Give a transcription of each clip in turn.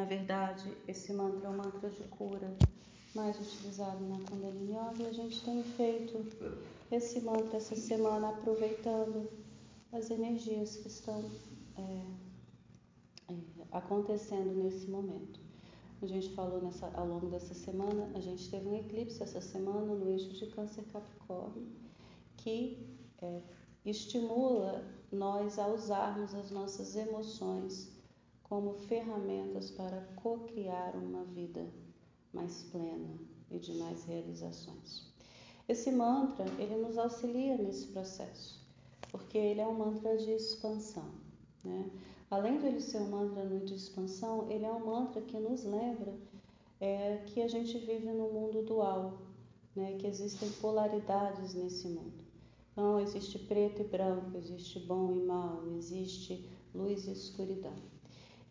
Na verdade, esse mantra é um mantra de cura, mais utilizado na Kundalini Yoga, e a gente tem feito esse mantra essa semana, aproveitando as energias que estão é, é, acontecendo nesse momento. A gente falou nessa, ao longo dessa semana, a gente teve um eclipse essa semana no eixo de Câncer Capricórnio, que é, estimula nós a usarmos as nossas emoções como ferramentas para co-criar uma vida mais plena e de mais realizações. Esse mantra, ele nos auxilia nesse processo, porque ele é um mantra de expansão, né? Além de ele ser um mantra de expansão, ele é um mantra que nos lembra é, que a gente vive no mundo dual, né? Que existem polaridades nesse mundo. Então, existe preto e branco, existe bom e mal, existe luz e escuridão.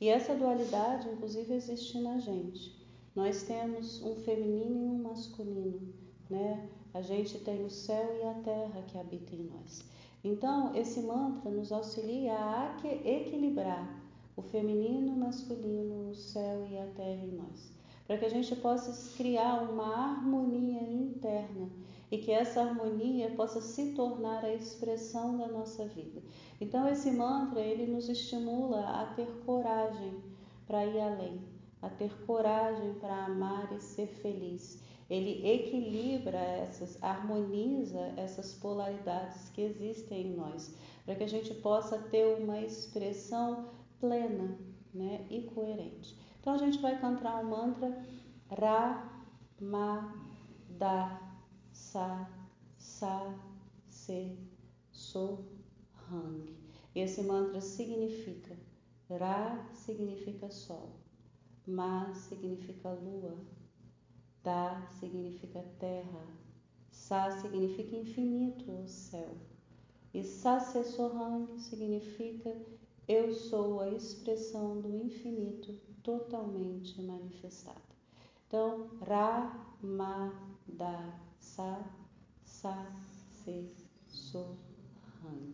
E essa dualidade, inclusive, existe na gente. Nós temos um feminino e um masculino, né? A gente tem o céu e a terra que habitam em nós. Então, esse mantra nos auxilia a equilibrar o feminino, o masculino, o céu e a terra em nós, para que a gente possa criar uma harmonia interna e que essa harmonia possa se tornar a expressão da nossa vida. Então, esse mantra ele nos estimula a ter coragem para ir além, a ter coragem para amar e ser feliz. Ele equilibra essas, harmoniza essas polaridades que existem em nós, para que a gente possa ter uma expressão plena né, e coerente. Então a gente vai cantar o mantra Ra, Ma, Da, Sa, Sa, Se, So, Hang. Esse mantra significa Ra significa sol, Ma significa lua, Da significa terra, Sa significa infinito ou céu, e Sa Se Sohang significa eu sou a expressão do infinito totalmente manifestada. Então, Ra, Ma, Da, Sa, Sa, Se, So, Hang.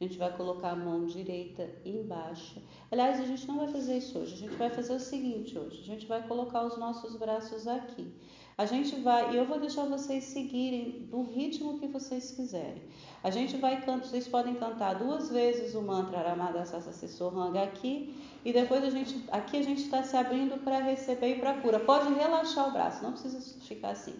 A gente vai colocar a mão direita embaixo. Aliás, a gente não vai fazer isso hoje. A gente vai fazer o seguinte hoje. A gente vai colocar os nossos braços aqui. A gente vai, e eu vou deixar vocês seguirem do ritmo que vocês quiserem. A gente vai cantar, vocês podem cantar duas vezes o mantra Aramada Sassa Sessoranga aqui, e depois a gente, aqui a gente está se abrindo para receber e para cura. Pode relaxar o braço, não precisa ficar assim.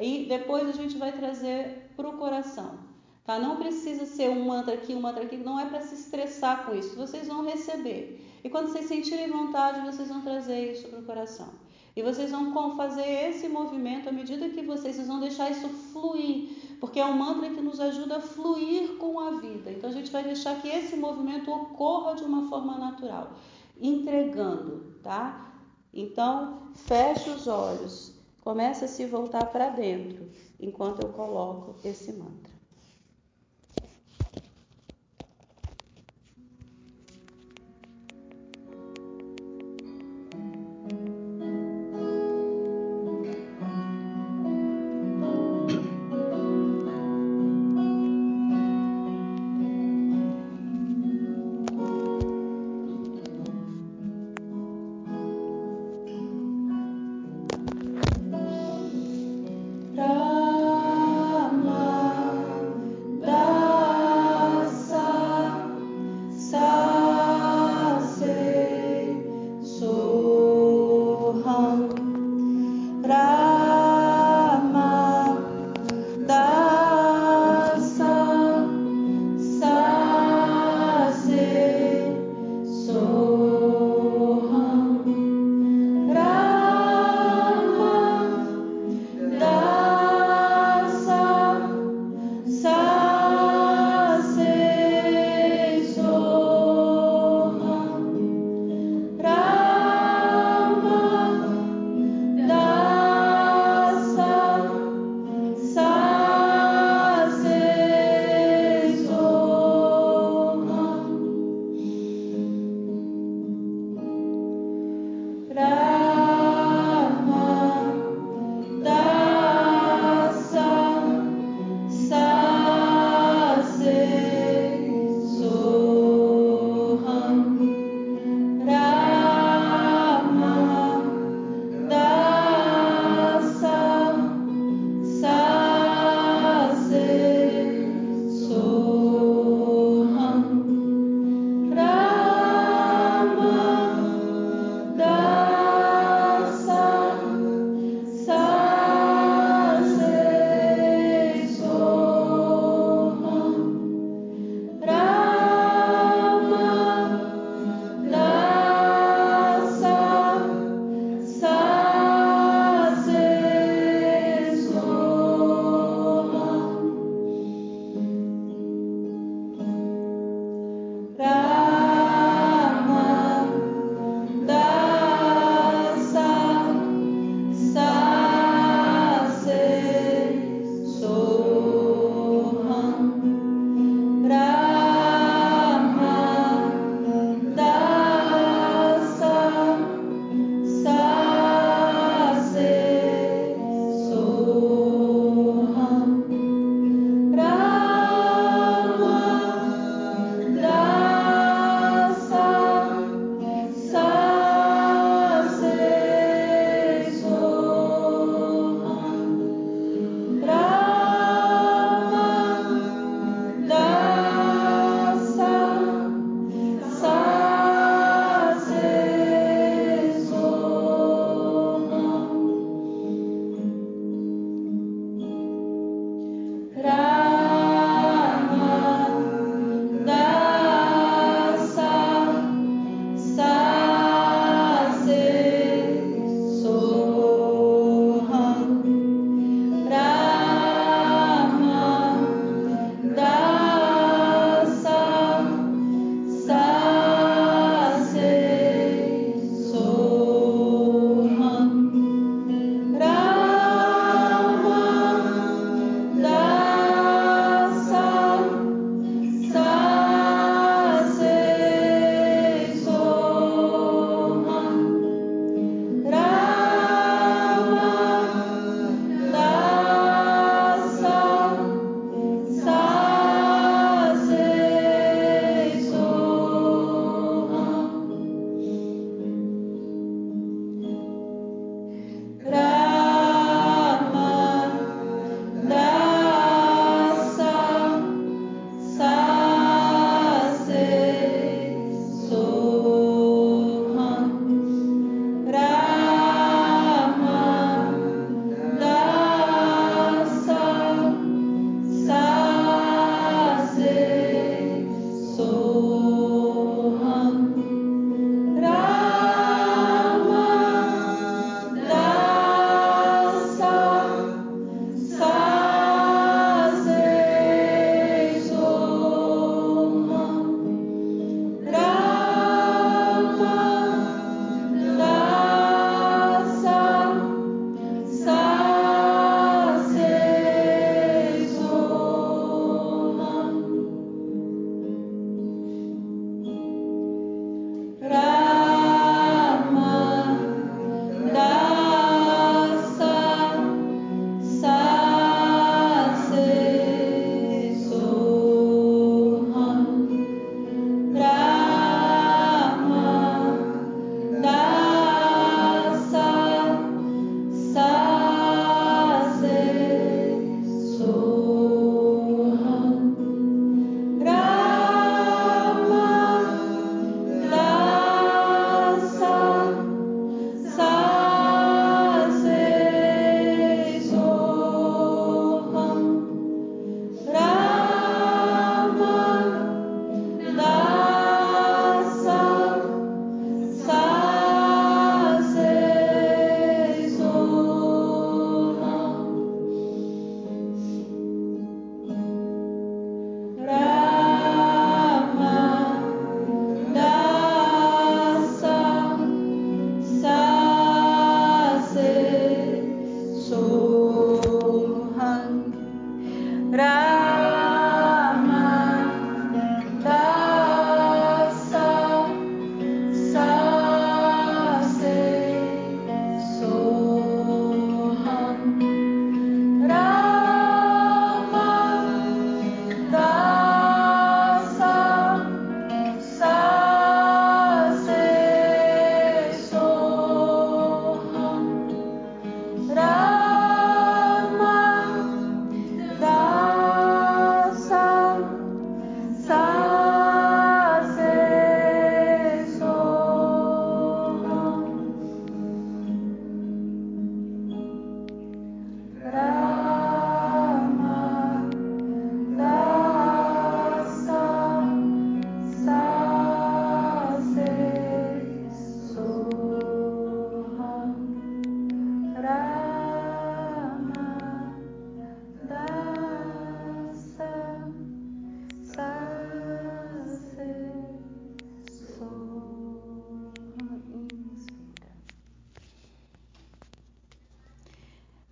E depois a gente vai trazer para o coração. Tá? Não precisa ser um mantra aqui, um mantra aqui, não é para se estressar com isso. Vocês vão receber. E quando vocês sentirem vontade, vocês vão trazer isso para o coração. E vocês vão fazer esse movimento à medida que vocês, vocês vão deixar isso fluir, porque é um mantra que nos ajuda a fluir com a vida. Então a gente vai deixar que esse movimento ocorra de uma forma natural, entregando, tá? Então, feche os olhos, começa a se voltar para dentro enquanto eu coloco esse mantra. Gracias.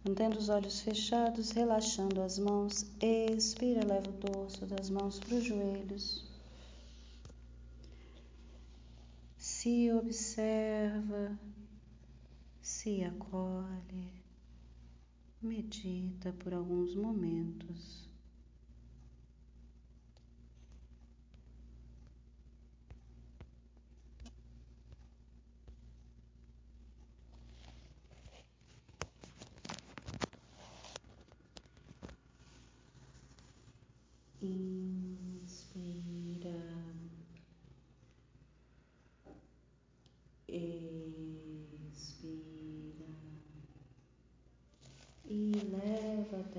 Mantendo os olhos fechados, relaxando as mãos, expira, leva o dorso das mãos para os joelhos. Se observa, se acolhe, medita por alguns momentos.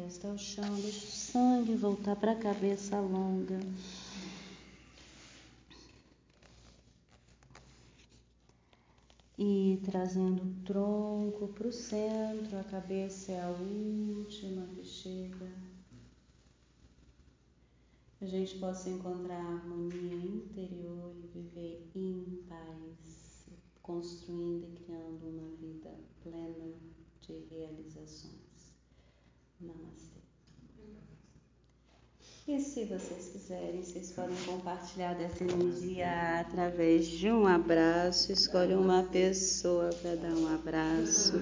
Testa ao chão, deixa o sangue voltar para a cabeça longa. E trazendo o tronco para o centro, a cabeça é a última que chega. A gente possa encontrar harmonia interior e viver em paz, construindo e criando uma vida plena de realizações. Namastê. E se vocês quiserem, vocês podem compartilhar dessa energia através de um abraço. Escolhe uma pessoa para dar um abraço.